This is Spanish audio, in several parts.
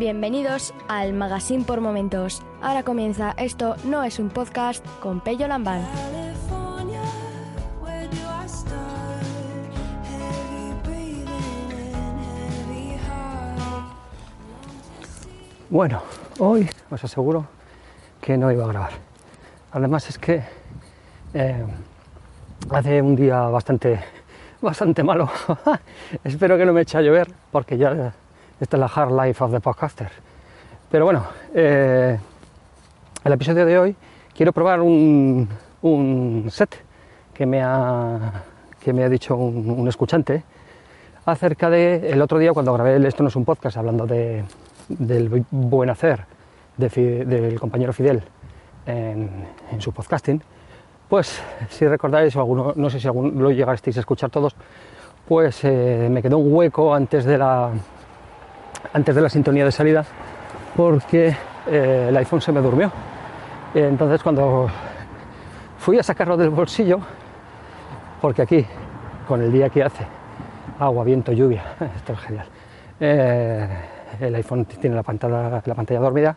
Bienvenidos al Magazine por Momentos. Ahora comienza Esto no es un podcast con Pello Lambán. Bueno, hoy os aseguro que no iba a grabar. Además es que eh, hace un día bastante, bastante malo. Espero que no me eche a llover porque ya esta es la hard life of the podcaster. Pero bueno, eh, el episodio de hoy quiero probar un, un set que me ha, que me ha dicho un, escuchante acerca de el otro día cuando grabé el Esto no es un podcast hablando de, del buen hacer del compañero Fidel en, en su podcasting, pues si recordáis, o alguno, no sé si alguno lo llegasteis a escuchar todos, pues eh, me quedó un hueco antes de la antes de la sintonía de salida porque eh, el iPhone se me durmió. Entonces cuando fui a sacarlo del bolsillo, porque aquí, con el día que hace, agua, viento, lluvia, esto es genial, eh, el iPhone tiene la pantalla, la pantalla dormida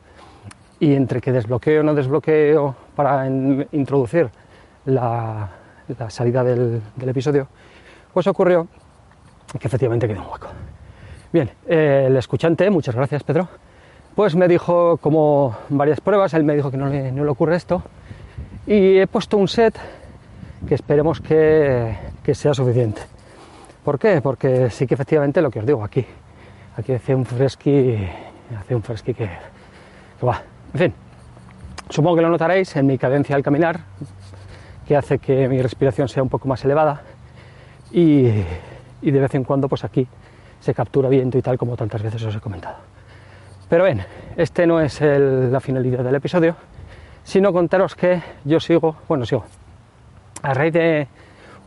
y entre que desbloqueo o no desbloqueo para introducir la, salida del, del episodio, pues ocurrió que efectivamente quedó un hueco. Bien, eh, el escuchante, muchas gracias Pedro, pues me dijo como varias pruebas, él me dijo que no le, ocurre esto y he puesto un set que esperemos que, que sea suficiente. ¿Por qué? Porque sí que efectivamente lo que os digo aquí, aquí hace un fresqui, hace un fresqui que, que va. En fin, supongo que lo notaréis en mi cadencia al caminar, que hace que mi respiración sea un poco más elevada y de vez en cuando pues aquí se captura viento y tal como tantas veces os he comentado. Pero bien, este no es la finalidad del episodio, sino contaros que yo sigo, bueno, sigo, a raíz de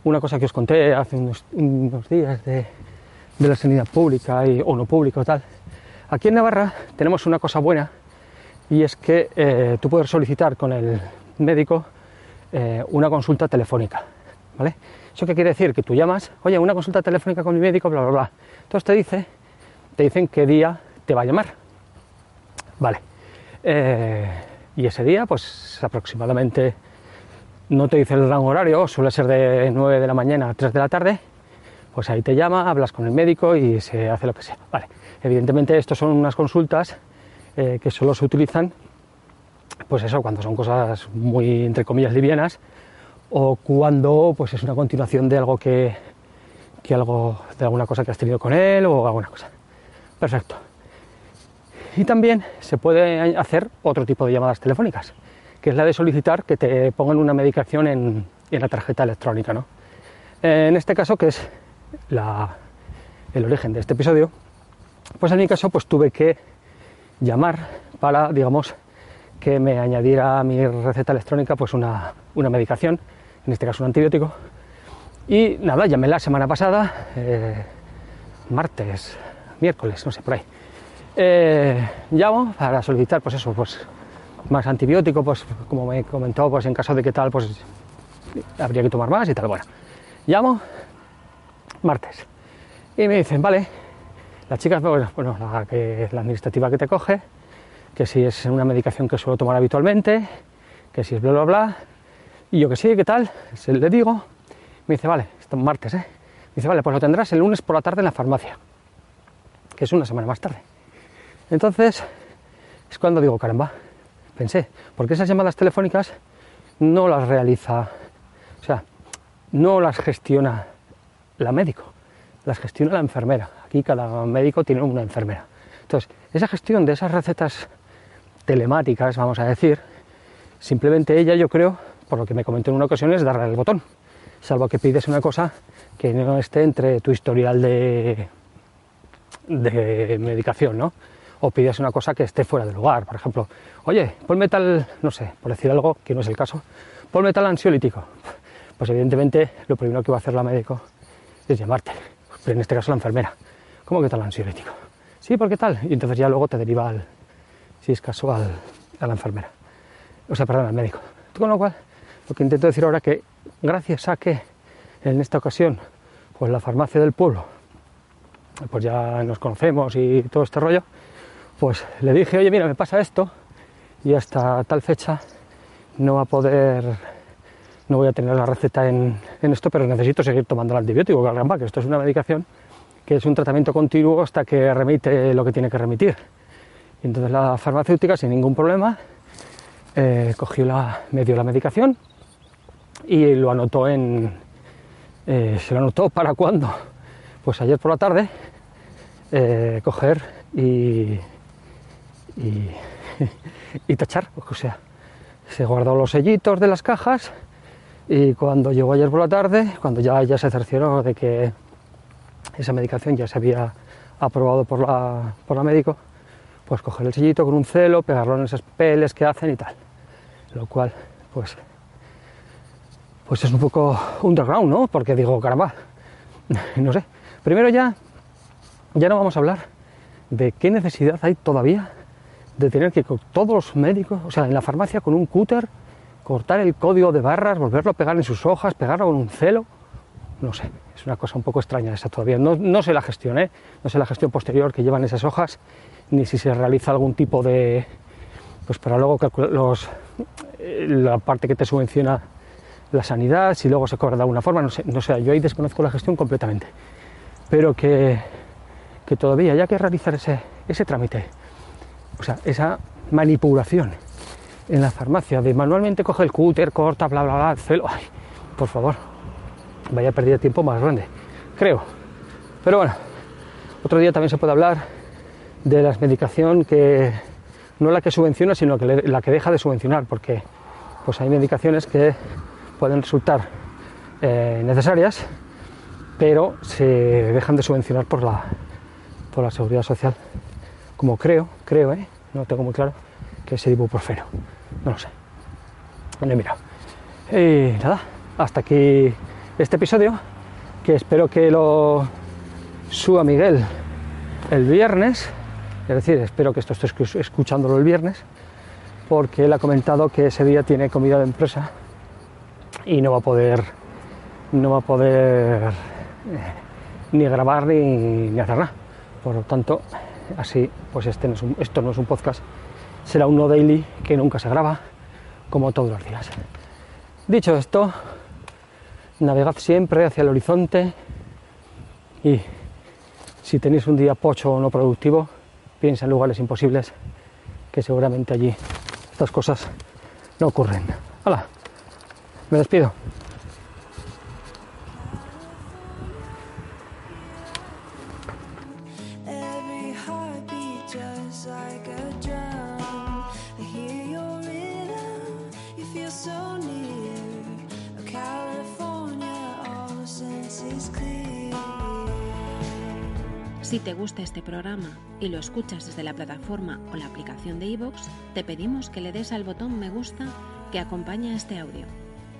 una cosa que os conté hace unos, días de, la sanidad pública y, o no pública tal, aquí en Navarra tenemos una cosa buena y es que eh, tú puedes solicitar con el médico eh, una consulta telefónica, ¿Eso qué quiere decir? Que tú llamas, oye, una consulta telefónica con mi médico, bla, bla, bla. Entonces te dice, te dicen qué día te va a llamar. Vale. Eh, y ese día, pues aproximadamente, no te dice el rango horario, suele ser de 9 de la mañana a 3 de la tarde, pues ahí te llama, hablas con el médico y se hace lo que sea. Vale. Evidentemente, estos son unas consultas eh, que solo se utilizan, pues eso, cuando son cosas muy, entre comillas, livianas, o cuando pues es una continuación de algo que, que algo, de alguna cosa que has tenido con él o alguna cosa. Perfecto. Y también se puede hacer otro tipo de llamadas telefónicas, que es la de solicitar que te pongan una medicación en, en la tarjeta electrónica. ¿no? En este caso, que es la- el origen de este episodio, pues en mi caso pues tuve que llamar para, digamos, que me añadiera a mi receta electrónica pues una, una medicación, en este caso un antibiótico. Y nada, llamé la semana pasada, eh, martes, miércoles, no sé, por ahí. Eh, llamo para solicitar, pues eso, pues más antibiótico, pues como me comentó, pues en caso de que tal, pues habría que tomar más y tal. Bueno, llamo martes y me dicen, vale, la chica, pues, bueno, la, la administrativa que te coge, que si es una medicación que suelo tomar habitualmente, que si es bla, bla, bla, y yo que sí, ¿qué tal? Se le digo, me dice, vale, esto es martes, ¿eh? Me dice, vale, pues lo tendrás el lunes por la tarde en la farmacia, que es una semana más tarde. Entonces, es cuando digo, caramba, pensé, porque esas llamadas telefónicas no las realiza, o sea, no las gestiona la médico, las gestiona la enfermera. Aquí cada médico tiene una enfermera. Entonces, esa gestión de esas recetas telemáticas, vamos a decir, simplemente ella, yo creo, por lo que me comentó en una ocasión, es darle al botón, salvo que pides una cosa que no esté entre tu historial de, de medicación, ¿no? O pides una cosa que esté fuera del lugar, por ejemplo, oye, ponme tal, no sé, por decir algo que no es el caso, ponme tal ansiolítico. Pues evidentemente lo primero que va a hacer la médico es llamarte, pero en este caso la enfermera. ¿Cómo que tal ansiolítico? Sí, ¿por qué tal? Y entonces ya luego te deriva al, si es caso, al- a la enfermera. O sea, perdón, al médico. Con lo cual, lo que intento decir ahora que gracias a que en esta ocasión, pues la farmacia del pueblo, pues ya nos conocemos y todo este rollo, pues le dije, oye, mira, me pasa esto y hasta tal fecha no va a poder, no voy a tener la receta en, en esto, pero necesito seguir tomando el antibiótico, caramba, que esto es una medicación que es un tratamiento continuo hasta que remite lo que tiene que remitir. Y entonces la farmacéutica, sin ningún problema, eh, cogió la, me dio la medicación y lo anotó en, eh, se lo anotó para cuándo, pues ayer por la tarde, eh, coger y, y, y tachar, o sea, se guardó los sellitos de las cajas y cuando llegó ayer por la tarde, cuando ya, ya se cercioró de que esa medicación ya se había aprobado por la, por la médico, pues coger el sellito con un celo, pegarlo en esos peles que hacen y tal. Lo cual, pues, pues es un poco underground, ¿no? Porque digo, caramba, no sé. Primero ya, ya no vamos a hablar de qué necesidad hay todavía de tener que con todos los médicos, o sea, en la farmacia con un cúter, cortar el código de barras, volverlo a pegar en sus hojas, pegarlo con un celo. No sé, es una cosa un poco extraña esa todavía. No, no sé la gestión, ¿eh? No sé la gestión posterior que llevan esas hojas, ni si se realiza algún tipo de. Pues para luego calcular los, eh, la parte que te subvenciona la sanidad, si luego se cobra de alguna forma, no sé, no sé, yo ahí desconozco la gestión completamente. Pero que, que todavía haya que realizar ese, ese trámite, o sea, esa manipulación en la farmacia de manualmente coge el cúter, corta, bla, bla, bla, el celo, por favor, vaya pérdida de tiempo más grande, creo. Pero bueno, otro día también se puede hablar de la medicación que no la que subvenciona, sino que la que deja de subvencionar, porque pues hay medicaciones que pueden resultar eh, necesarias, pero se dejan de subvencionar por la, por la seguridad social. Como creo, creo, ¿eh? no tengo muy claro, que es el ibuprofeno. No lo sé. No he. Y nada, hasta aquí este episodio, que espero que lo suba Miguel el viernes. Es decir, espero que esto esté escu- escuchándolo el viernes, porque él ha comentado que ese día tiene comida de empresa y no va a poder no va a poder eh, ni grabar ni, hacer nada. Por lo tanto, así, pues este no es un- esto no es un podcast, será un no daily que nunca se graba, como todos los días. Dicho esto, navegad siempre hacia el horizonte y si tenéis un día pocho o no productivo, piensa en lugares imposibles, que seguramente allí estas cosas no ocurren. Hola, me despido. Si te gusta este programa y lo escuchas desde la plataforma o la aplicación de iVoox, te pedimos que le des al botón me gusta que acompaña este audio.